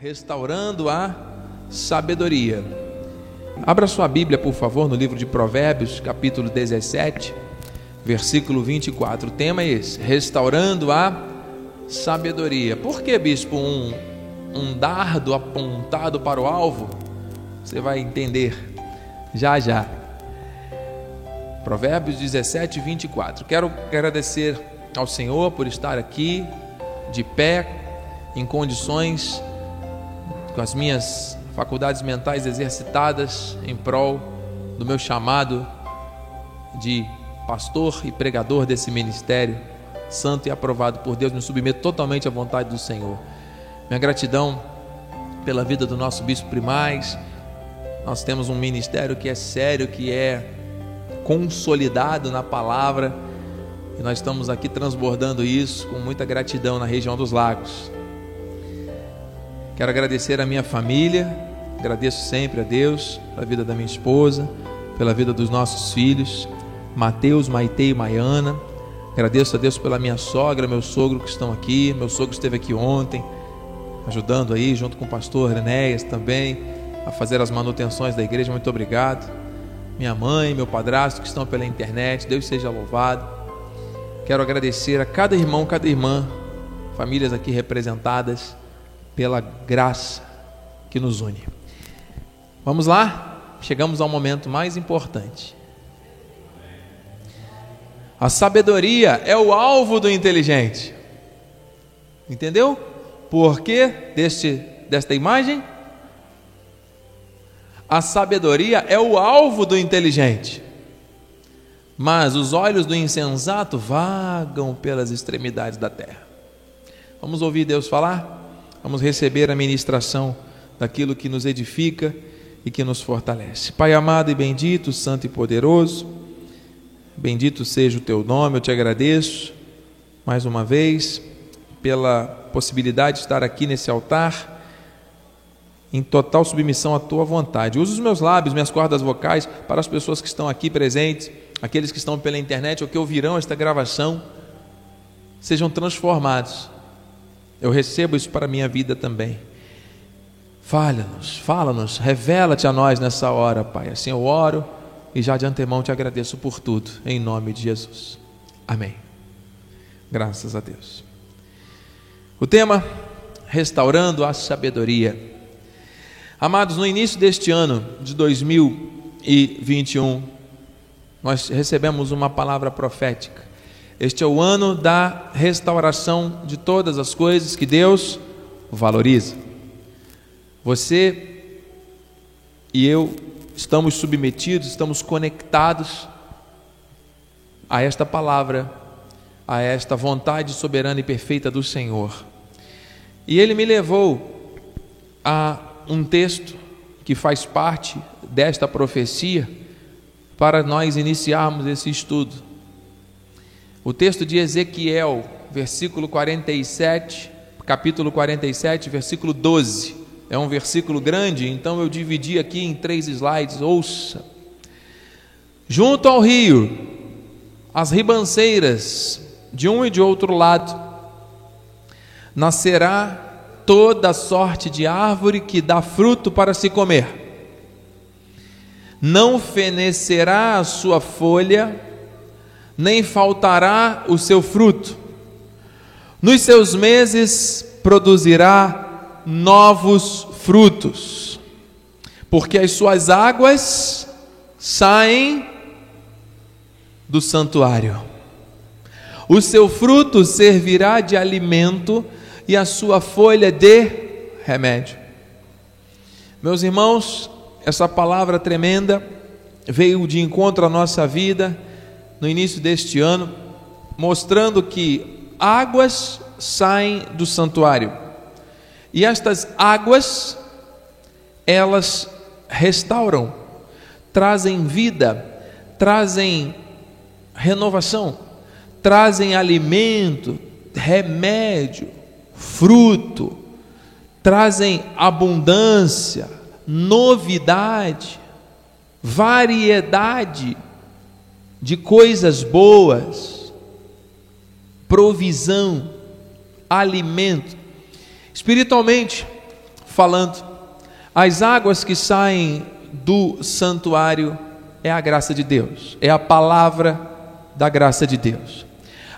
restaurando a sabedoria. Abra sua Bíblia, por favor, no livro de Provérbios, capítulo 17, versículo 24. O tema é esse: restaurando a sabedoria. Por que, bispo, um, um dardo apontado para o alvo? Você vai entender já já. Provérbios 17, 24. Quero agradecer ao Senhor por estar aqui, de pé, em condições com as minhas faculdades mentais exercitadas em prol do meu chamado de pastor e pregador desse ministério santo e aprovado por Deus, me submeto totalmente à vontade do Senhor. Minha gratidão pela vida do nosso bispo primaz. Nós temos um ministério que é sério, que é consolidado na palavra, e nós estamos aqui transbordando isso com muita gratidão na região dos lagos. Quero agradecer a minha família, agradeço sempre a Deus pela vida da minha esposa, pela vida dos nossos filhos, Mateus, Maite e Maiana. Agradeço a Deus pela minha sogra, meu sogro que estão aqui. Meu sogro esteve aqui ontem, ajudando aí, junto com o pastor Enéas também, a fazer as manutenções da igreja. Muito obrigado. Minha mãe, meu padrasto que estão pela internet, Deus seja louvado. Quero agradecer a cada irmão, cada irmã, famílias aqui representadas pela graça que nos une. Vamos lá? Chegamos ao momento mais importante. A sabedoria é o alvo do inteligente. Entendeu? Por que deste, desta imagem? A sabedoria é o alvo do inteligente. Mas os olhos do insensato vagam pelas extremidades da terra. Vamos ouvir Deus falar? Vamos receber a ministração daquilo que nos edifica e que nos fortalece. Pai amado e bendito, santo e poderoso, bendito seja o teu nome, eu te agradeço mais uma vez pela possibilidade de estar aqui nesse altar em total submissão à tua vontade. Usa os meus lábios, minhas cordas vocais para as pessoas que estão aqui presentes, aqueles que estão pela internet ou que ouvirão esta gravação, sejam transformados eu recebo isso para a minha vida também. Fala-nos, fala-nos, revela-te a nós nessa hora, Pai. Assim eu oro e já de antemão te agradeço por tudo, em nome de Jesus. Amém. Graças a Deus. O tema: restaurando a sabedoria. Amados, no início deste ano de 2021, nós recebemos uma palavra profética este é o ano da restauração de todas as coisas que Deus valoriza. Você e eu estamos submetidos, estamos conectados a esta palavra, a esta vontade soberana e perfeita do Senhor. E ele me levou a um texto que faz parte desta profecia para nós iniciarmos esse estudo. O texto de Ezequiel, versículo 47, capítulo 47, versículo 12. É um versículo grande, então eu dividi aqui em três slides. Ouça. Junto ao rio, as ribanceiras, de um e de outro lado, nascerá toda sorte de árvore que dá fruto para se comer. Não fenecerá a sua folha, nem faltará o seu fruto. Nos seus meses produzirá novos frutos, porque as suas águas saem do santuário. O seu fruto servirá de alimento e a sua folha de remédio. Meus irmãos, essa palavra tremenda veio de encontro à nossa vida no início deste ano, mostrando que águas saem do santuário. E estas águas, elas restauram, trazem vida, trazem renovação, trazem alimento, remédio, fruto, trazem abundância, novidade, variedade de coisas boas, provisão, alimento. Espiritualmente falando. As águas que saem do santuário é a graça de Deus, é a palavra da graça de Deus.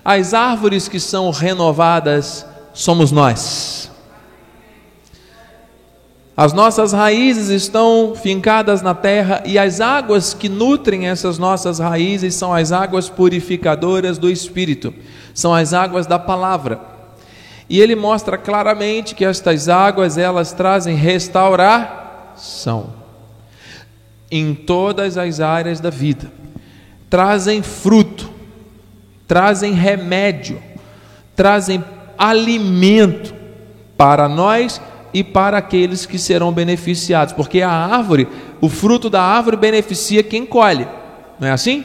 As árvores que são renovadas somos nós. As nossas raízes estão fincadas na terra e as águas que nutrem essas nossas raízes são as águas purificadoras do Espírito, são as águas da palavra. E ele mostra claramente que estas águas elas trazem restauração em todas as áreas da vida. Trazem fruto, trazem remédio, trazem alimento para nós e para aqueles que serão beneficiados, porque a árvore, o fruto da árvore beneficia quem colhe, não é assim?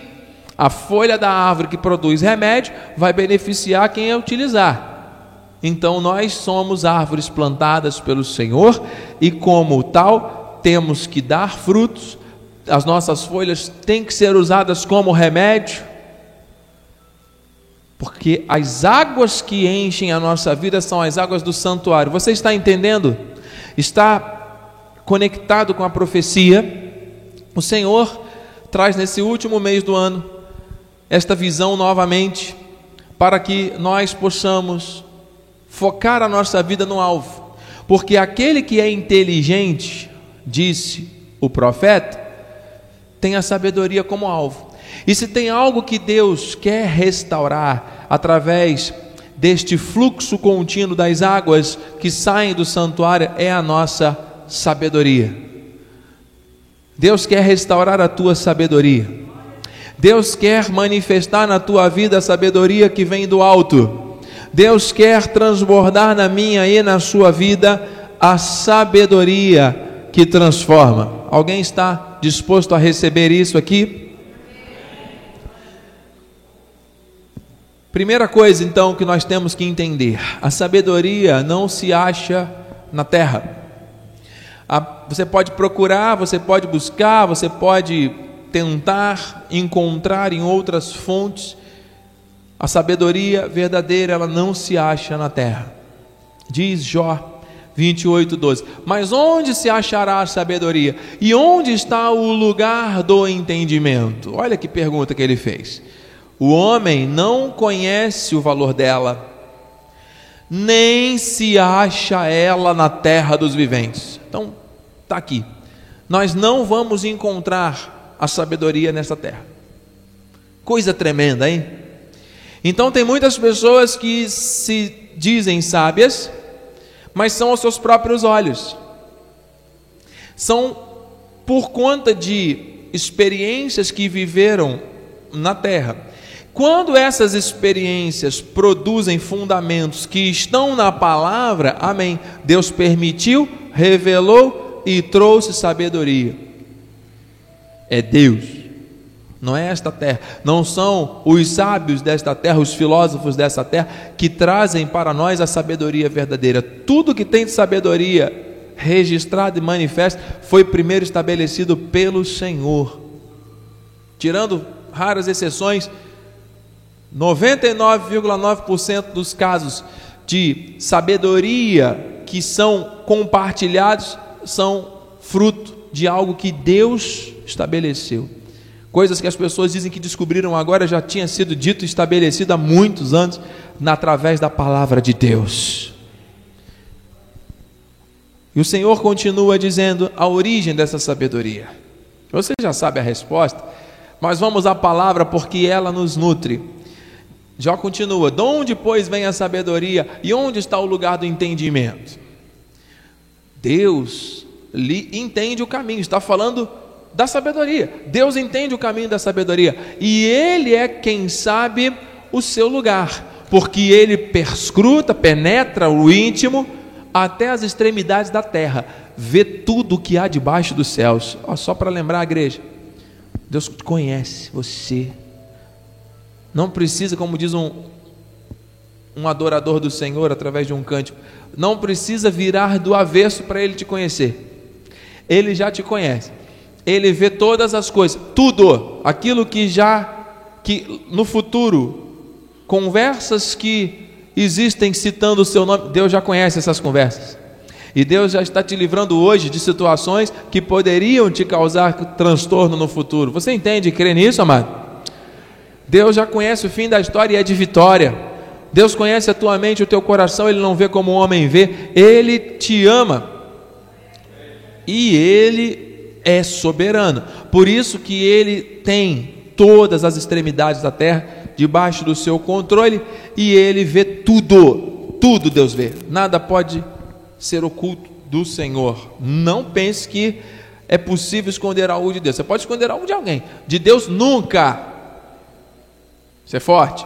A folha da árvore que produz remédio vai beneficiar quem a utilizar. Então nós somos árvores plantadas pelo Senhor e, como tal, temos que dar frutos, as nossas folhas têm que ser usadas como remédio porque as águas que enchem a nossa vida são as águas do santuário. Você está entendendo? Está conectado com a profecia. O Senhor traz nesse último mês do ano esta visão novamente, para que nós possamos focar a nossa vida no alvo. Porque aquele que é inteligente, disse o profeta, tem a sabedoria como alvo. E se tem algo que Deus quer restaurar através deste fluxo contínuo das águas que saem do santuário, é a nossa sabedoria. Deus quer restaurar a tua sabedoria. Deus quer manifestar na tua vida a sabedoria que vem do alto. Deus quer transbordar na minha e na sua vida a sabedoria que transforma. Alguém está disposto a receber isso aqui? Primeira coisa, então, que nós temos que entender: a sabedoria não se acha na terra. você pode procurar, você pode buscar, você pode tentar encontrar em outras fontes. A sabedoria verdadeira, ela não se acha na terra. Diz Jó 28, 12. Mas onde se achará a sabedoria? E onde está o lugar do entendimento? Olha que pergunta que ele fez. O homem não conhece o valor dela, nem se acha ela na terra dos viventes. Então, está aqui. Nós não vamos encontrar a sabedoria nessa terra. Coisa tremenda, hein? Então, tem muitas pessoas que se dizem sábias, mas são aos seus próprios olhos. São por conta de experiências que viveram na terra quando essas experiências produzem fundamentos que estão na palavra, amém. Deus permitiu, revelou e trouxe sabedoria. É Deus, não é esta terra, não são os sábios desta terra, os filósofos desta terra, que trazem para nós a sabedoria verdadeira. Tudo que tem de sabedoria registrado e manifesto foi primeiro estabelecido pelo Senhor. Tirando raras exceções, 99,9% dos casos de sabedoria que são compartilhados são fruto de algo que Deus estabeleceu. Coisas que as pessoas dizem que descobriram agora já tinha sido dito e estabelecido há muitos anos através da palavra de Deus. E o Senhor continua dizendo a origem dessa sabedoria. Você já sabe a resposta, mas vamos à palavra porque ela nos nutre. Jó continua: De onde, pois, vem a sabedoria e onde está o lugar do entendimento? Deus lhe entende o caminho, está falando da sabedoria. Deus entende o caminho da sabedoria e Ele é quem sabe o seu lugar, porque Ele perscruta, penetra o íntimo até as extremidades da terra, vê tudo o que há debaixo dos céus. Ó, só para lembrar a igreja, Deus conhece você não precisa, como diz um, um adorador do Senhor através de um cântico, não precisa virar do avesso para ele te conhecer. Ele já te conhece. Ele vê todas as coisas, tudo, aquilo que já que no futuro conversas que existem citando o seu nome, Deus já conhece essas conversas. E Deus já está te livrando hoje de situações que poderiam te causar transtorno no futuro. Você entende e crê nisso, amado? Deus já conhece o fim da história e é de vitória. Deus conhece a tua mente, o teu coração, Ele não vê como o homem vê, Ele te ama. E Ele é soberano. Por isso que Ele tem todas as extremidades da terra debaixo do seu controle e Ele vê tudo. Tudo Deus vê. Nada pode ser oculto do Senhor. Não pense que é possível esconder algo de Deus. Você pode esconder algo de alguém. De Deus nunca. Isso é forte.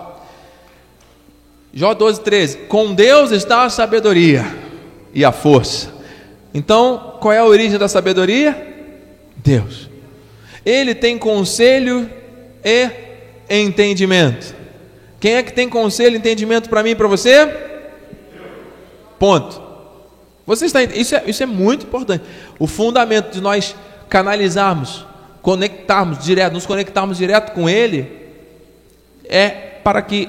Jó 12, 13. Com Deus está a sabedoria e a força. Então, qual é a origem da sabedoria? Deus. Ele tem conselho e entendimento. Quem é que tem conselho e entendimento para mim e para você? Ponto. Você está isso é, isso é muito importante. O fundamento de nós canalizarmos, conectarmos direto, nos conectarmos direto com Ele, é para que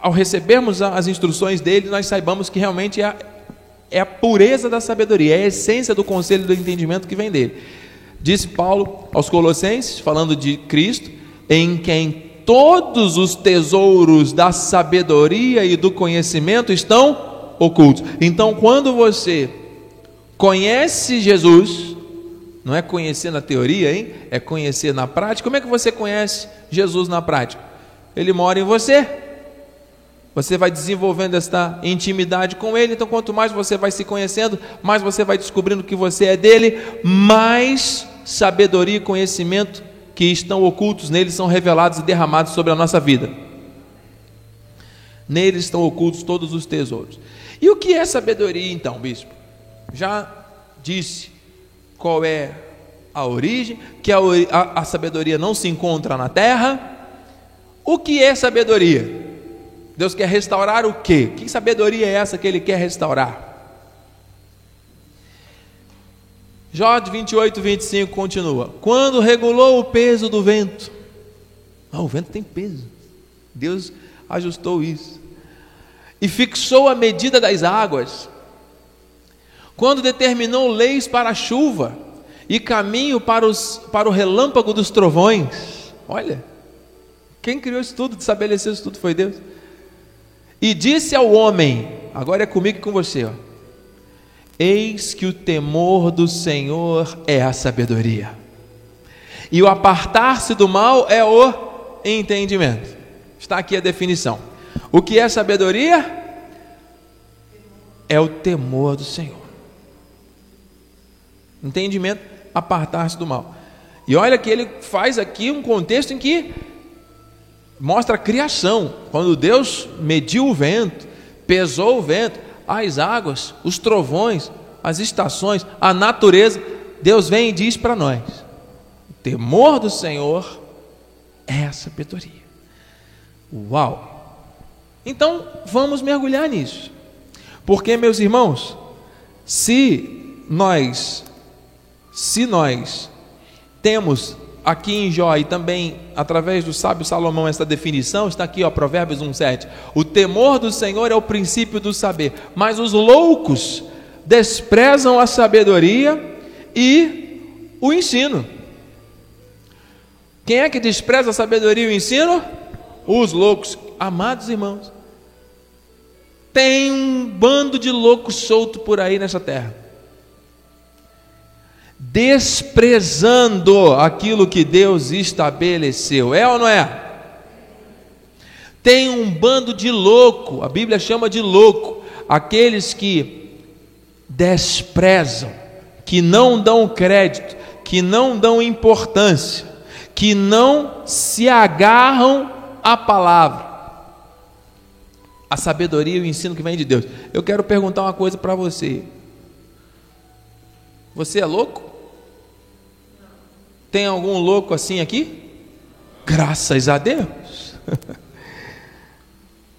ao recebermos as instruções dele, nós saibamos que realmente é a, é a pureza da sabedoria, é a essência do conselho do entendimento que vem dele. Disse Paulo aos Colossenses, falando de Cristo, em quem todos os tesouros da sabedoria e do conhecimento estão ocultos. Então, quando você conhece Jesus, não é conhecer na teoria, hein? É conhecer na prática. Como é que você conhece Jesus na prática? Ele mora em você. Você vai desenvolvendo esta intimidade com Ele. Então, quanto mais você vai se conhecendo, mais você vai descobrindo que você é dele, mais sabedoria e conhecimento que estão ocultos nele são revelados e derramados sobre a nossa vida. Nele estão ocultos todos os tesouros. E o que é sabedoria então, bispo? Já disse qual é a origem, que a, a, a sabedoria não se encontra na terra. O que é sabedoria? Deus quer restaurar o quê? Que sabedoria é essa que Ele quer restaurar? Jó 28, 25 continua. Quando regulou o peso do vento, ah, o vento tem peso, Deus ajustou isso e fixou a medida das águas, quando determinou leis para a chuva e caminho para, os, para o relâmpago dos trovões. Olha, quem criou isso tudo, estabeleceu isso tudo foi Deus. E disse ao homem: agora é comigo e com você, ó, Eis que o temor do Senhor é a sabedoria, e o apartar-se do mal é o entendimento. Está aqui a definição. O que é sabedoria? É o temor do Senhor. Entendimento, apartar-se do mal. E olha que ele faz aqui um contexto em que mostra a criação. Quando Deus mediu o vento, pesou o vento, as águas, os trovões, as estações, a natureza, Deus vem e diz para nós: o temor do Senhor é a sabedoria. Uau! Então, vamos mergulhar nisso. Porque, meus irmãos, se nós se nós temos aqui em Jó e também através do sábio Salomão essa definição, está aqui, ó, Provérbios 1:7. O temor do Senhor é o princípio do saber, mas os loucos desprezam a sabedoria e o ensino. Quem é que despreza a sabedoria e o ensino? Os loucos amados irmãos, tem um bando de loucos solto por aí nessa terra, desprezando aquilo que Deus estabeleceu, é ou não é? Tem um bando de louco, a Bíblia chama de louco, aqueles que desprezam, que não dão crédito, que não dão importância, que não se agarram à palavra a sabedoria e o ensino que vem de Deus. Eu quero perguntar uma coisa para você. Você é louco? Tem algum louco assim aqui? Graças a Deus.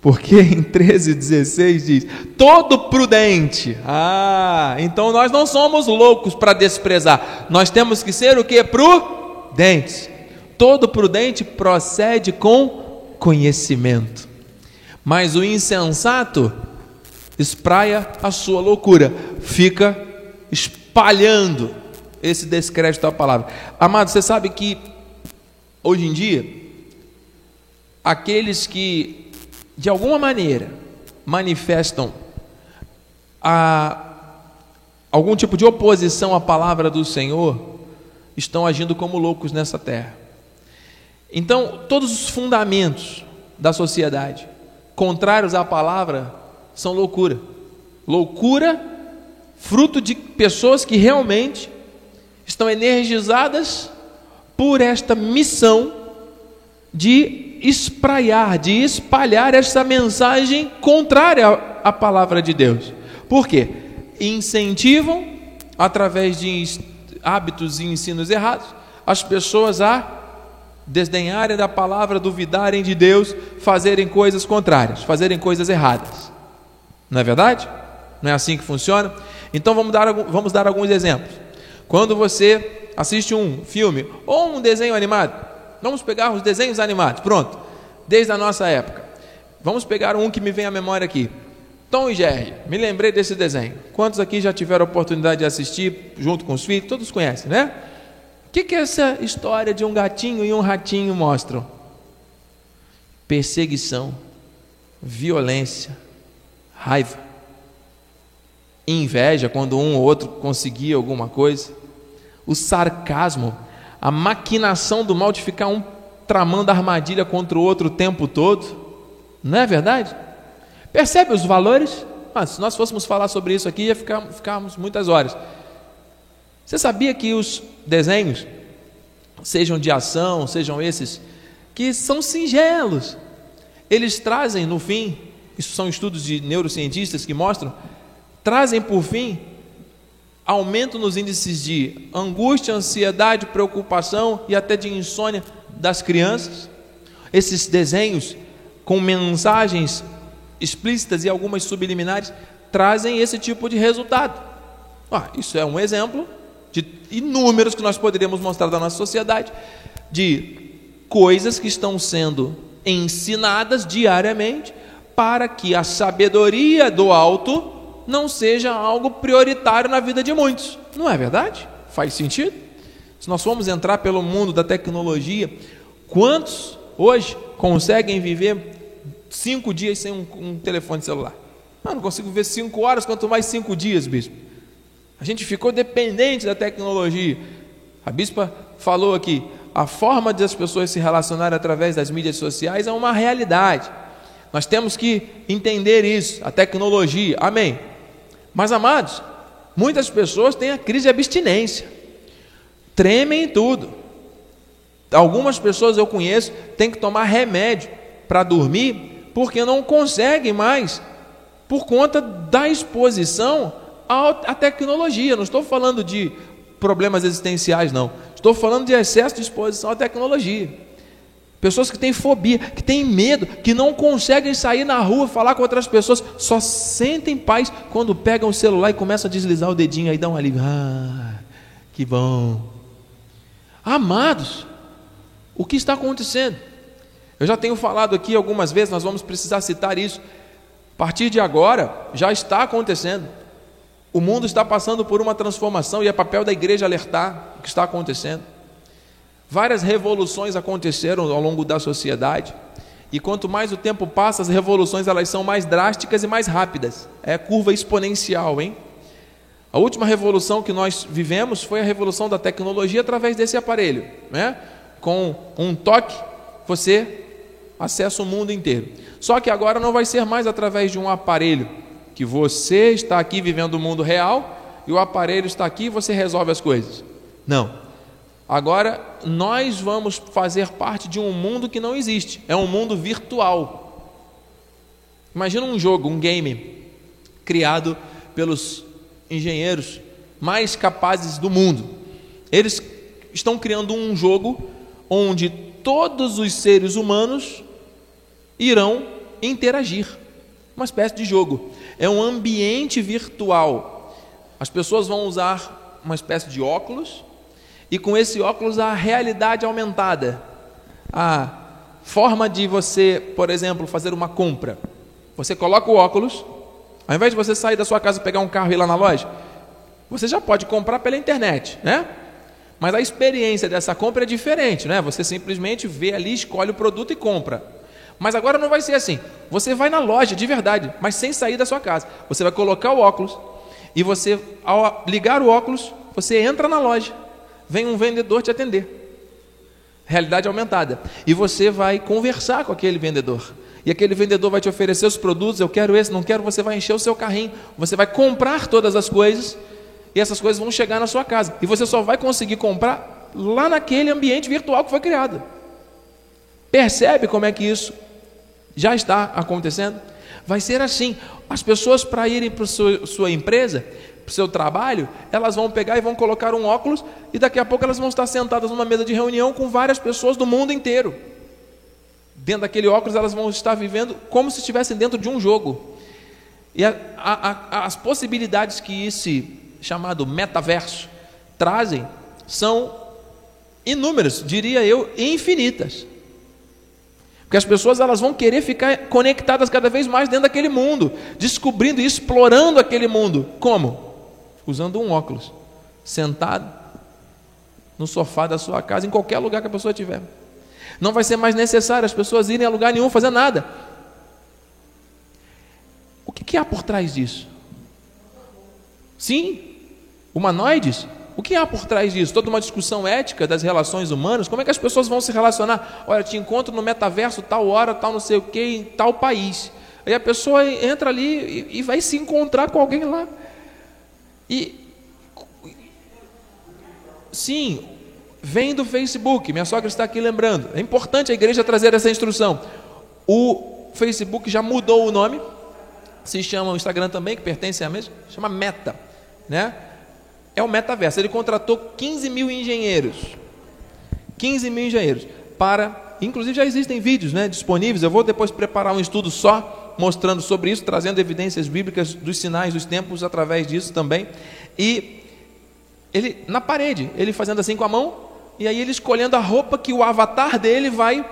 Porque em 13,16 diz: todo prudente. Ah, então nós não somos loucos para desprezar. Nós temos que ser o que? Prudentes. Todo prudente procede com conhecimento. Mas o insensato espraia a sua loucura, fica espalhando esse descrédito à palavra. Amado, você sabe que hoje em dia, aqueles que de alguma maneira manifestam a, algum tipo de oposição à palavra do Senhor estão agindo como loucos nessa terra. Então, todos os fundamentos da sociedade contrários à palavra são loucura. Loucura, fruto de pessoas que realmente estão energizadas por esta missão de espraiar, de espalhar essa mensagem contrária à palavra de Deus. Por quê? Incentivam, através de hábitos e ensinos errados, as pessoas a desdenharem da palavra, duvidarem de Deus, fazerem coisas contrárias, fazerem coisas erradas. Não é verdade? Não é assim que funciona? Então vamos dar, vamos dar alguns exemplos. Quando você assiste um filme ou um desenho animado, vamos pegar os desenhos animados, pronto, desde a nossa época. Vamos pegar um que me vem à memória aqui. Tom e Jerry, me lembrei desse desenho. Quantos aqui já tiveram a oportunidade de assistir junto com os filhos? Todos conhecem, né? O que, que essa história de um gatinho e um ratinho mostram? Perseguição, violência, raiva, inveja quando um ou outro conseguia alguma coisa, o sarcasmo, a maquinação do mal de ficar um tramando armadilha contra o outro o tempo todo, não é verdade? Percebe os valores? Ah, se nós fôssemos falar sobre isso aqui, ia ficar, ficarmos muitas horas. Você sabia que os desenhos, sejam de ação, sejam esses, que são singelos, eles trazem no fim, isso são estudos de neurocientistas que mostram, trazem por fim aumento nos índices de angústia, ansiedade, preocupação e até de insônia das crianças. Esses desenhos com mensagens explícitas e algumas subliminares trazem esse tipo de resultado. Ah, isso é um exemplo de inúmeros que nós poderíamos mostrar da nossa sociedade, de coisas que estão sendo ensinadas diariamente para que a sabedoria do alto não seja algo prioritário na vida de muitos. Não é verdade? Faz sentido? Se nós formos entrar pelo mundo da tecnologia, quantos hoje conseguem viver cinco dias sem um, um telefone celular? Ah, não consigo ver cinco horas, quanto mais cinco dias, bispo. A gente ficou dependente da tecnologia. A bispa falou aqui, a forma de as pessoas se relacionarem através das mídias sociais é uma realidade. Nós temos que entender isso, a tecnologia. Amém. Mas amados, muitas pessoas têm a crise de abstinência. Tremem em tudo. Algumas pessoas eu conheço têm que tomar remédio para dormir porque não conseguem mais por conta da exposição à tecnologia. Não estou falando de problemas existenciais, não. Estou falando de excesso de exposição à tecnologia. Pessoas que têm fobia, que têm medo, que não conseguem sair na rua falar com outras pessoas, só sentem paz quando pegam o celular e começam a deslizar o dedinho aí dá um alívio. Ah, que bom. Amados, o que está acontecendo? Eu já tenho falado aqui algumas vezes, nós vamos precisar citar isso. A partir de agora, já está acontecendo. O mundo está passando por uma transformação e é papel da igreja alertar o que está acontecendo. Várias revoluções aconteceram ao longo da sociedade. E quanto mais o tempo passa, as revoluções elas são mais drásticas e mais rápidas. É curva exponencial, hein? A última revolução que nós vivemos foi a revolução da tecnologia através desse aparelho, né? Com um toque, você acessa o mundo inteiro. Só que agora não vai ser mais através de um aparelho, que você está aqui vivendo o mundo real e o aparelho está aqui e você resolve as coisas. Não. Agora nós vamos fazer parte de um mundo que não existe, é um mundo virtual. Imagina um jogo, um game criado pelos engenheiros mais capazes do mundo. Eles estão criando um jogo onde todos os seres humanos irão interagir. Uma espécie de jogo é um ambiente virtual. As pessoas vão usar uma espécie de óculos e com esse óculos a realidade aumentada. A forma de você, por exemplo, fazer uma compra. Você coloca o óculos, ao invés de você sair da sua casa pegar um carro e ir lá na loja, Você já pode comprar pela internet, né? Mas a experiência dessa compra é diferente, né? Você simplesmente vê ali, escolhe o produto e compra. Mas agora não vai ser assim. Você vai na loja de verdade, mas sem sair da sua casa. Você vai colocar o óculos e você, ao ligar o óculos, você entra na loja. Vem um vendedor te atender. Realidade aumentada. E você vai conversar com aquele vendedor. E aquele vendedor vai te oferecer os produtos, eu quero esse, não quero, você vai encher o seu carrinho, você vai comprar todas as coisas e essas coisas vão chegar na sua casa. E você só vai conseguir comprar lá naquele ambiente virtual que foi criado. Percebe como é que isso já está acontecendo? Vai ser assim. As pessoas, para irem para sua, sua empresa, para o seu trabalho, elas vão pegar e vão colocar um óculos e daqui a pouco elas vão estar sentadas numa mesa de reunião com várias pessoas do mundo inteiro. Dentro daquele óculos, elas vão estar vivendo como se estivessem dentro de um jogo. E a, a, a, as possibilidades que esse chamado metaverso trazem são inúmeras, diria eu, infinitas. Porque as pessoas elas vão querer ficar conectadas cada vez mais dentro daquele mundo, descobrindo e explorando aquele mundo. Como? Usando um óculos, sentado no sofá da sua casa, em qualquer lugar que a pessoa estiver. Não vai ser mais necessário as pessoas irem a lugar nenhum fazer nada. O que, que há por trás disso? Sim, humanoides? O que há por trás disso? Toda uma discussão ética das relações humanas? Como é que as pessoas vão se relacionar? Olha, te encontro no metaverso, tal hora, tal não sei o que, em tal país. Aí a pessoa entra ali e, e vai se encontrar com alguém lá. E sim, vem do Facebook. Minha sogra está aqui lembrando. É importante a igreja trazer essa instrução. O Facebook já mudou o nome. Se chama o Instagram também, que pertence à mesma, chama Meta, né? é o metaverso. Ele contratou 15 mil engenheiros. 15 mil engenheiros. Para. Inclusive já existem vídeos né, disponíveis. Eu vou depois preparar um estudo só mostrando sobre isso, trazendo evidências bíblicas dos sinais dos tempos através disso também. E ele, na parede, ele fazendo assim com a mão, e aí ele escolhendo a roupa que o avatar dele vai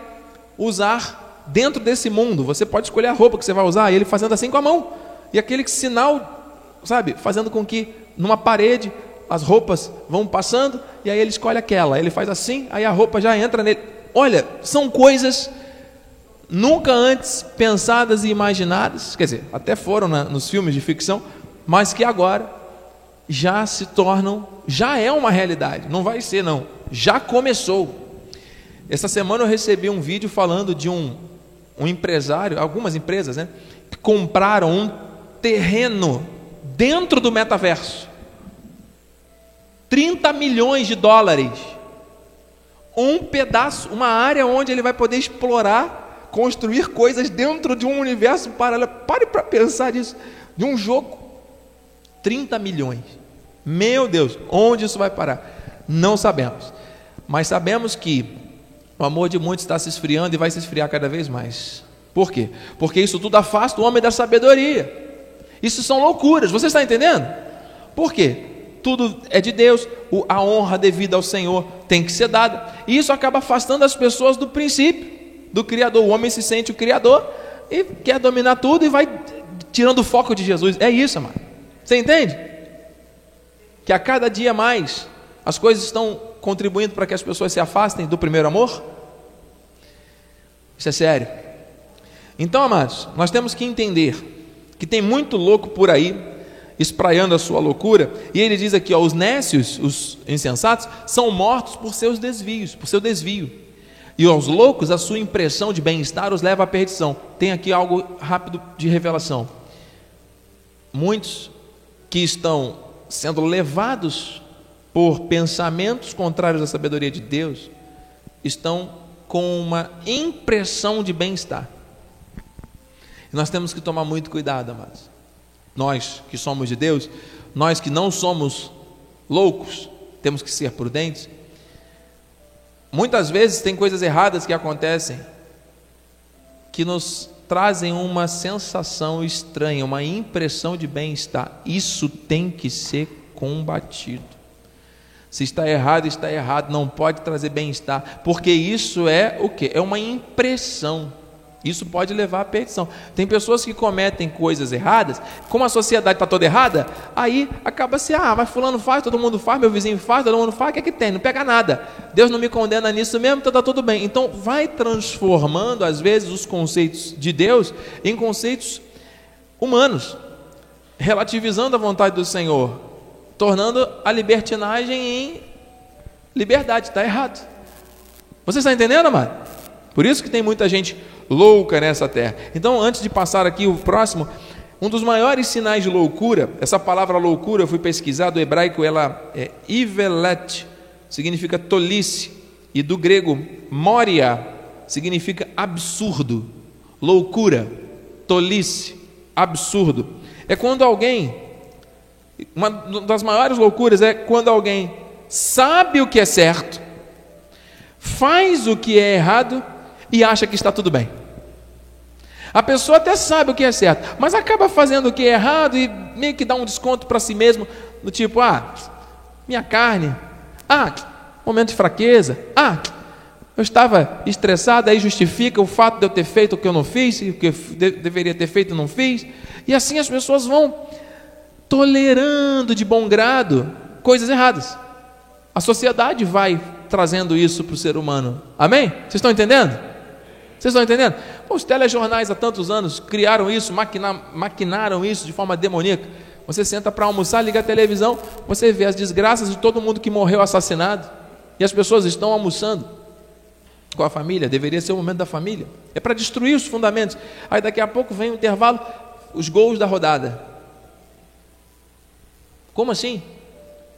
usar dentro desse mundo. Você pode escolher a roupa que você vai usar, e ele fazendo assim com a mão. E aquele sinal, sabe, fazendo com que numa parede as roupas vão passando e aí ele escolhe aquela. Ele faz assim, aí a roupa já entra nele. Olha, são coisas nunca antes pensadas e imaginadas, quer dizer, até foram na, nos filmes de ficção, mas que agora já se tornam, já é uma realidade. Não vai ser não, já começou. Essa semana eu recebi um vídeo falando de um, um empresário, algumas empresas, né, que compraram um terreno dentro do metaverso. 30 milhões de dólares. Um pedaço, uma área onde ele vai poder explorar, construir coisas dentro de um universo paralelo. Pare para pensar nisso. De um jogo. 30 milhões. Meu Deus, onde isso vai parar? Não sabemos. Mas sabemos que o amor de muitos está se esfriando e vai se esfriar cada vez mais. Por quê? Porque isso tudo afasta o homem da sabedoria. Isso são loucuras. Você está entendendo? Por quê? tudo é de Deus, a honra devida ao Senhor tem que ser dada, e isso acaba afastando as pessoas do princípio, do Criador. O homem se sente o Criador e quer dominar tudo e vai tirando o foco de Jesus. É isso, amado. Você entende? Que a cada dia mais as coisas estão contribuindo para que as pessoas se afastem do primeiro amor? Isso é sério. Então, amados, nós temos que entender que tem muito louco por aí espraiando a sua loucura. E ele diz aqui: ó, os nécios, os insensatos, são mortos por seus desvios, por seu desvio. E aos loucos, a sua impressão de bem-estar os leva à perdição. Tem aqui algo rápido de revelação. Muitos que estão sendo levados por pensamentos contrários à sabedoria de Deus estão com uma impressão de bem-estar. Nós temos que tomar muito cuidado, amados nós que somos de Deus, nós que não somos loucos, temos que ser prudentes. Muitas vezes tem coisas erradas que acontecem que nos trazem uma sensação estranha, uma impressão de bem-estar. Isso tem que ser combatido. Se está errado, está errado, não pode trazer bem-estar, porque isso é o que? É uma impressão. Isso pode levar à perdição. Tem pessoas que cometem coisas erradas, como a sociedade está toda errada, aí acaba se, ah, mas fulano faz, todo mundo faz, meu vizinho faz, todo mundo faz, o que é que tem? Não pega nada. Deus não me condena nisso mesmo, então está tudo bem. Então vai transformando, às vezes, os conceitos de Deus em conceitos humanos, relativizando a vontade do Senhor, tornando a libertinagem em liberdade. Está errado. Você está entendendo, amado? Por isso que tem muita gente louca nessa terra. Então, antes de passar aqui o próximo, um dos maiores sinais de loucura, essa palavra loucura, eu fui pesquisar do hebraico, ela é ivelet, significa tolice, e do grego moria, significa absurdo, loucura, tolice, absurdo. É quando alguém, uma das maiores loucuras é quando alguém sabe o que é certo, faz o que é errado e acha que está tudo bem. A pessoa até sabe o que é certo, mas acaba fazendo o que é errado e meio que dá um desconto para si mesmo, do tipo, ah, minha carne, ah, momento de fraqueza, ah, eu estava estressado, aí justifica o fato de eu ter feito o que eu não fiz, o que eu deveria ter feito e não fiz, e assim as pessoas vão tolerando de bom grado coisas erradas. A sociedade vai trazendo isso para o ser humano. Amém? Vocês estão entendendo? Vocês estão entendendo? os telejornais há tantos anos criaram isso, maquinaram isso de forma demoníaca. Você senta para almoçar, liga a televisão, você vê as desgraças de todo mundo que morreu assassinado. E as pessoas estão almoçando com a família, deveria ser o momento da família. É para destruir os fundamentos. Aí daqui a pouco vem o intervalo, os gols da rodada. Como assim?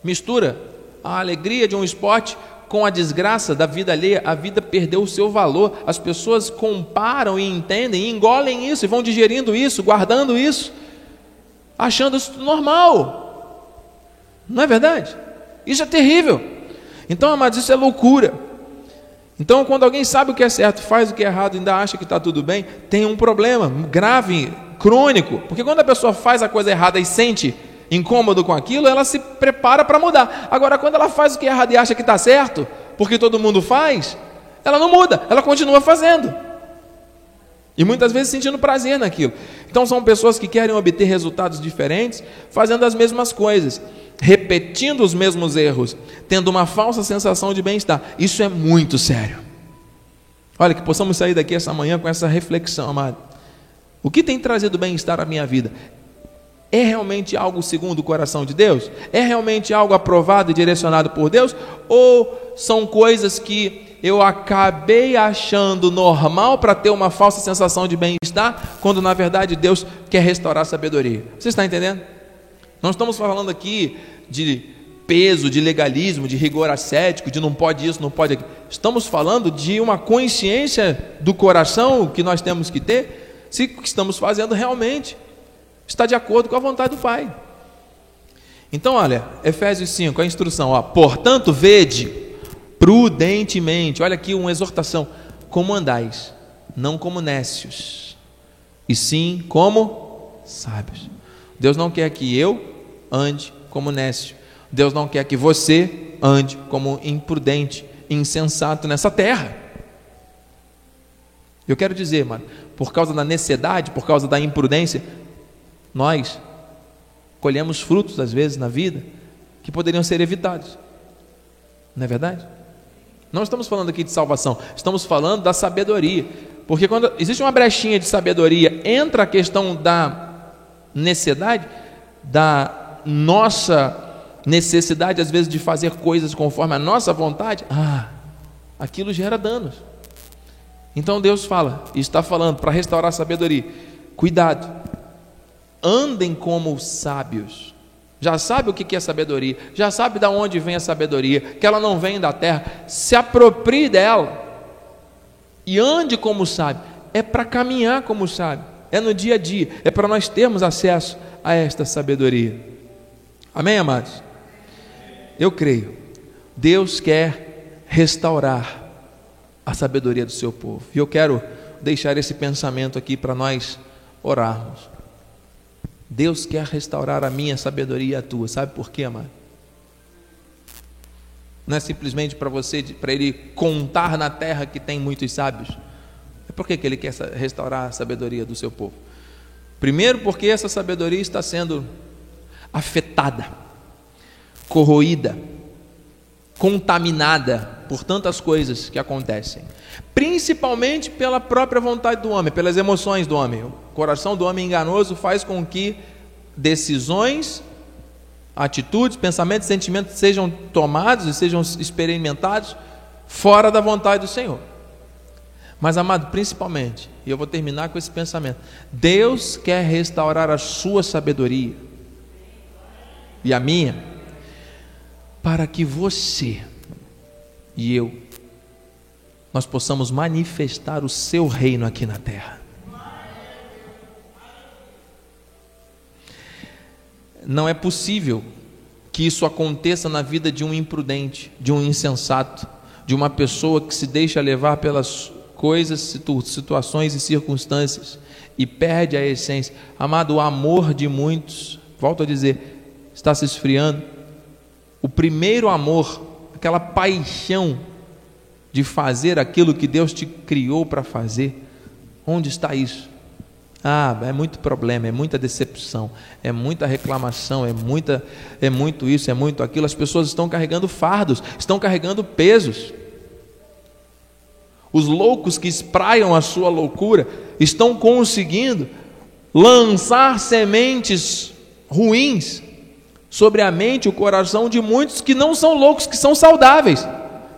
Mistura a alegria de um esporte com a desgraça da vida alheia, a vida perdeu o seu valor. As pessoas comparam e entendem, e engolem isso e vão digerindo isso, guardando isso, achando isso normal. Não é verdade? Isso é terrível. Então, amados, isso é loucura. Então, quando alguém sabe o que é certo, faz o que é errado, ainda acha que está tudo bem, tem um problema grave, crônico. Porque quando a pessoa faz a coisa errada e sente incômodo com aquilo, ela se prepara para mudar. Agora, quando ela faz o que é errado e acha que está certo, porque todo mundo faz, ela não muda, ela continua fazendo. E muitas vezes sentindo prazer naquilo. Então são pessoas que querem obter resultados diferentes, fazendo as mesmas coisas, repetindo os mesmos erros, tendo uma falsa sensação de bem-estar. Isso é muito sério. Olha, que possamos sair daqui essa manhã com essa reflexão, amado. O que tem trazido bem-estar à minha vida? É realmente algo segundo o coração de Deus? É realmente algo aprovado e direcionado por Deus? Ou são coisas que eu acabei achando normal para ter uma falsa sensação de bem-estar, quando na verdade Deus quer restaurar a sabedoria? Você está entendendo? Não estamos falando aqui de peso, de legalismo, de rigor ascético, de não pode isso, não pode aquilo. Estamos falando de uma consciência do coração que nós temos que ter, se o que estamos fazendo realmente está de acordo com a vontade do Pai. Então, olha, Efésios 5, a instrução, ó, portanto, vede prudentemente, olha aqui uma exortação, como andais, não como nécios, e sim como sábios. Deus não quer que eu ande como nécio. Deus não quer que você ande como imprudente, insensato nessa terra. Eu quero dizer, mano, por causa da necessidade, por causa da imprudência, nós colhemos frutos, às vezes, na vida que poderiam ser evitados. Não é verdade? Não estamos falando aqui de salvação, estamos falando da sabedoria. Porque quando existe uma brechinha de sabedoria, entra a questão da necessidade, da nossa necessidade, às vezes, de fazer coisas conforme a nossa vontade, ah, aquilo gera danos. Então Deus fala, e está falando para restaurar a sabedoria, cuidado, andem como sábios. Já sabe o que é sabedoria, já sabe de onde vem a sabedoria, que ela não vem da terra, se aproprie dela e ande como sábio. É para caminhar como sábio, é no dia a dia, é para nós termos acesso a esta sabedoria. Amém, amados? Eu creio, Deus quer restaurar a sabedoria do seu povo, e eu quero deixar esse pensamento aqui para nós orarmos. Deus quer restaurar a minha sabedoria e a tua. Sabe por quê, amado? Não é simplesmente para você, para ele contar na terra que tem muitos sábios. Por que, que ele quer restaurar a sabedoria do seu povo? Primeiro, porque essa sabedoria está sendo afetada, corroída, contaminada por tantas coisas que acontecem, principalmente pela própria vontade do homem, pelas emoções do homem. O coração do homem enganoso faz com que decisões, atitudes, pensamentos, sentimentos sejam tomados e sejam experimentados fora da vontade do Senhor. Mas, amado, principalmente, e eu vou terminar com esse pensamento: Deus quer restaurar a sua sabedoria e a minha, para que você e eu, nós possamos manifestar o seu reino aqui na terra. Não é possível que isso aconteça na vida de um imprudente, de um insensato, de uma pessoa que se deixa levar pelas coisas, situações e circunstâncias e perde a essência. Amado, o amor de muitos, volto a dizer, está se esfriando. O primeiro amor, aquela paixão de fazer aquilo que Deus te criou para fazer, onde está isso? Ah, é muito problema, é muita decepção, é muita reclamação, é muita, é muito isso, é muito aquilo. As pessoas estão carregando fardos, estão carregando pesos. Os loucos que espraiam a sua loucura estão conseguindo lançar sementes ruins sobre a mente o coração de muitos que não são loucos, que são saudáveis,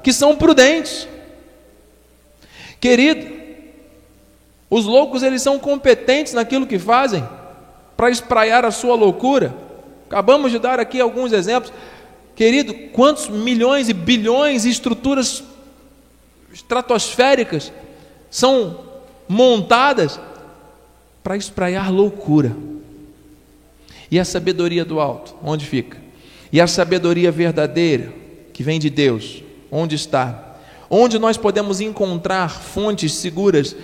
que são prudentes. Querido, os loucos eles são competentes naquilo que fazem para espraiar a sua loucura. Acabamos de dar aqui alguns exemplos. Querido, quantos milhões e bilhões de estruturas estratosféricas são montadas para espraiar loucura. E a sabedoria do alto, onde fica? E a sabedoria verdadeira, que vem de Deus, onde está? Onde nós podemos encontrar fontes seguras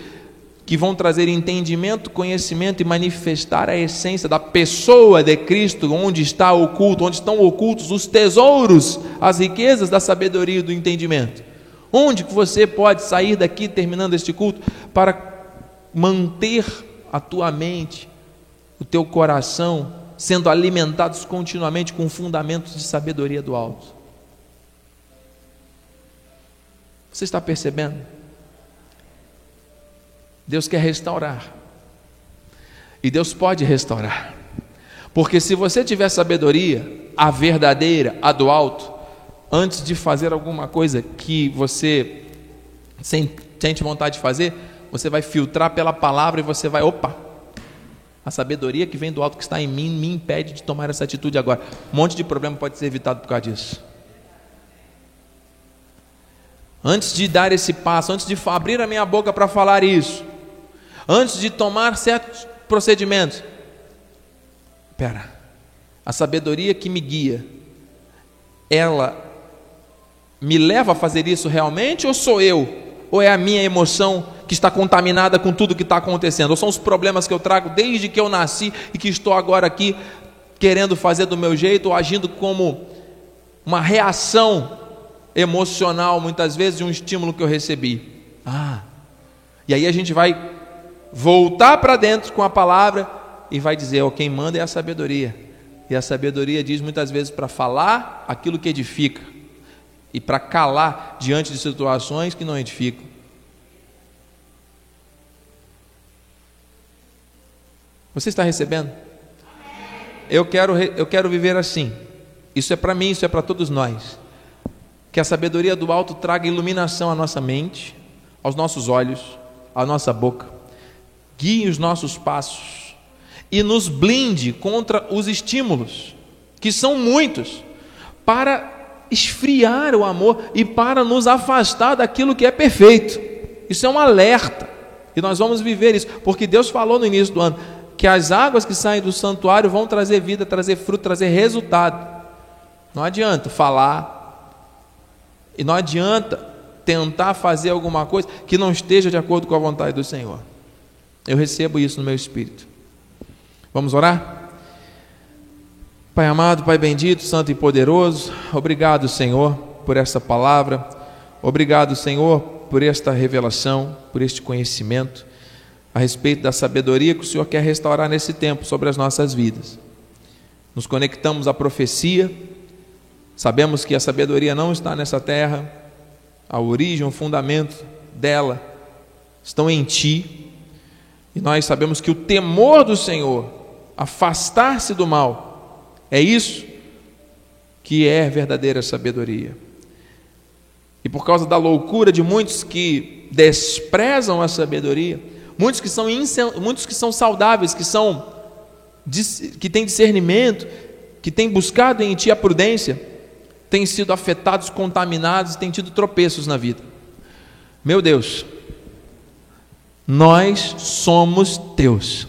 que vão trazer entendimento, conhecimento e manifestar a essência da pessoa de Cristo, onde está oculto, onde estão ocultos os tesouros, as riquezas da sabedoria e do entendimento. Onde que você pode sair daqui terminando este culto para manter a tua mente, o teu coração sendo alimentados continuamente com fundamentos de sabedoria do alto? Você está percebendo? Deus quer restaurar. E Deus pode restaurar. Porque se você tiver sabedoria, a verdadeira, a do alto, antes de fazer alguma coisa que você sente vontade de fazer, você vai filtrar pela palavra e você vai, opa, a sabedoria que vem do alto que está em mim me impede de tomar essa atitude agora. Um monte de problema pode ser evitado por causa disso. Antes de dar esse passo, antes de abrir a minha boca para falar isso, antes de tomar certos procedimentos, espera, a sabedoria que me guia, ela me leva a fazer isso realmente ou sou eu? Ou é a minha emoção que está contaminada com tudo que está acontecendo? Ou são os problemas que eu trago desde que eu nasci e que estou agora aqui querendo fazer do meu jeito ou agindo como uma reação emocional, muitas vezes, de um estímulo que eu recebi? Ah, e aí a gente vai voltar para dentro com a palavra e vai dizer: oh, quem manda é a sabedoria. E a sabedoria diz muitas vezes para falar aquilo que edifica e para calar diante de situações que não edificam. Você está recebendo? Eu quero, eu quero viver assim. Isso é para mim, isso é para todos nós. Que a sabedoria do alto traga iluminação à nossa mente, aos nossos olhos, à nossa boca, guie os nossos passos e nos blinde contra os estímulos, que são muitos, para esfriar o amor e para nos afastar daquilo que é perfeito. Isso é um alerta. E nós vamos viver isso, porque Deus falou no início do ano que as águas que saem do santuário vão trazer vida, trazer fruto, trazer resultado. Não adianta falar, e não adianta tentar fazer alguma coisa que não esteja de acordo com a vontade do Senhor. Eu recebo isso no meu espírito. Vamos orar? Pai amado, Pai bendito, santo e poderoso, obrigado, Senhor, por essa palavra. Obrigado, Senhor, por esta revelação, por este conhecimento a respeito da sabedoria que o Senhor quer restaurar nesse tempo sobre as nossas vidas. Nos conectamos à profecia, sabemos que a sabedoria não está nessa terra, a origem, o fundamento dela estão em Ti, e nós sabemos que o temor do Senhor, afastar-se do mal, é isso que é verdadeira sabedoria. E por causa da loucura de muitos que desprezam a sabedoria, muitos que são, muitos que são saudáveis, que são que têm discernimento, que têm buscado em ti a prudência, têm sido afetados, contaminados, têm tido tropeços na vida. Meu Deus, nós somos teus.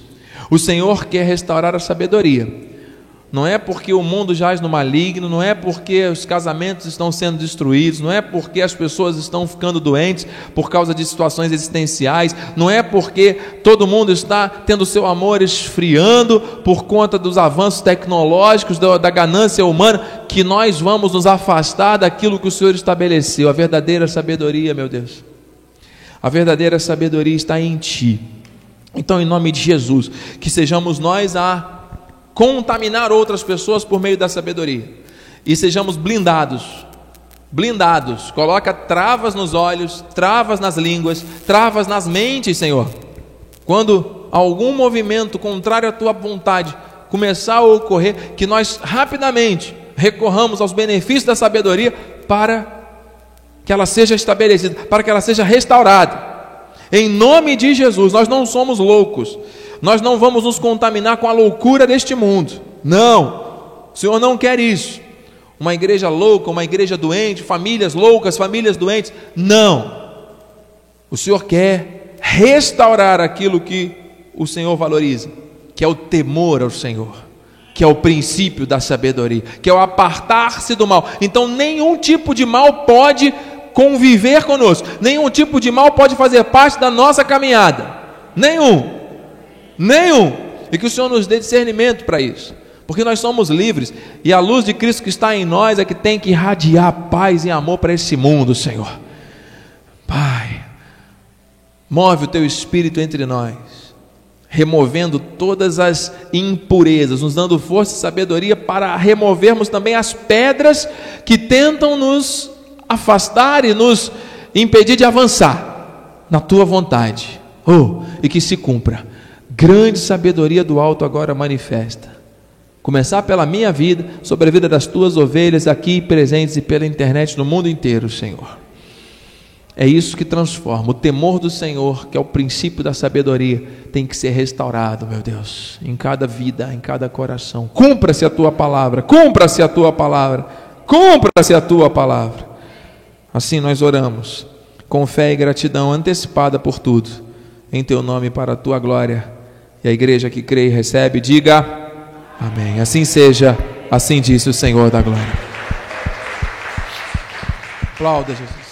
O Senhor quer restaurar a sabedoria não é porque o mundo jaz no maligno, não é porque os casamentos estão sendo destruídos, não é porque as pessoas estão ficando doentes por causa de situações existenciais, não é porque todo mundo está tendo seu amor esfriando por conta dos avanços tecnológicos, da, da ganância humana, que nós vamos nos afastar daquilo que o Senhor estabeleceu. A verdadeira sabedoria, meu Deus, a verdadeira sabedoria está em Ti. Então, em nome de Jesus, que sejamos nós a contaminar outras pessoas por meio da sabedoria. E sejamos blindados. Blindados. Coloca travas nos olhos, travas nas línguas, travas nas mentes, Senhor. Quando algum movimento contrário à tua vontade começar a ocorrer, que nós rapidamente recorramos aos benefícios da sabedoria para que ela seja estabelecida, para que ela seja restaurada. Em nome de Jesus, nós não somos loucos, nós não vamos nos contaminar com a loucura deste mundo. Não, o Senhor não quer isso. Uma igreja louca, uma igreja doente, famílias loucas, famílias doentes. Não. O Senhor quer restaurar aquilo que o Senhor valoriza, que é o temor ao Senhor, que é o princípio da sabedoria, que é o apartar-se do mal. Então, nenhum tipo de mal pode conviver conosco, nenhum tipo de mal pode fazer parte da nossa caminhada. Nenhum. Nenhum. E que o Senhor nos dê discernimento para isso. Porque nós somos livres e a luz de Cristo que está em nós é que tem que irradiar paz e amor para esse mundo, Senhor. Pai, move o teu espírito entre nós, removendo todas as impurezas, nos dando força e sabedoria para removermos também as pedras que tentam nos afastar e nos impedir de avançar na tua vontade. Oh, e que se cumpra grande sabedoria do alto agora manifesta. Começar pela minha vida, sobre a vida das tuas ovelhas aqui presentes e pela internet no mundo inteiro, Senhor. É isso que transforma. O temor do Senhor, que é o princípio da sabedoria, tem que ser restaurado, meu Deus, em cada vida, em cada coração. Cumpra-se a tua palavra, cumpra-se a tua palavra, cumpra-se a tua palavra. Assim nós oramos, com fé e gratidão antecipada por tudo, em teu nome para a tua glória e a igreja que crê e recebe, diga amém. Assim seja, assim disse o Senhor da glória. Aplauda Jesus.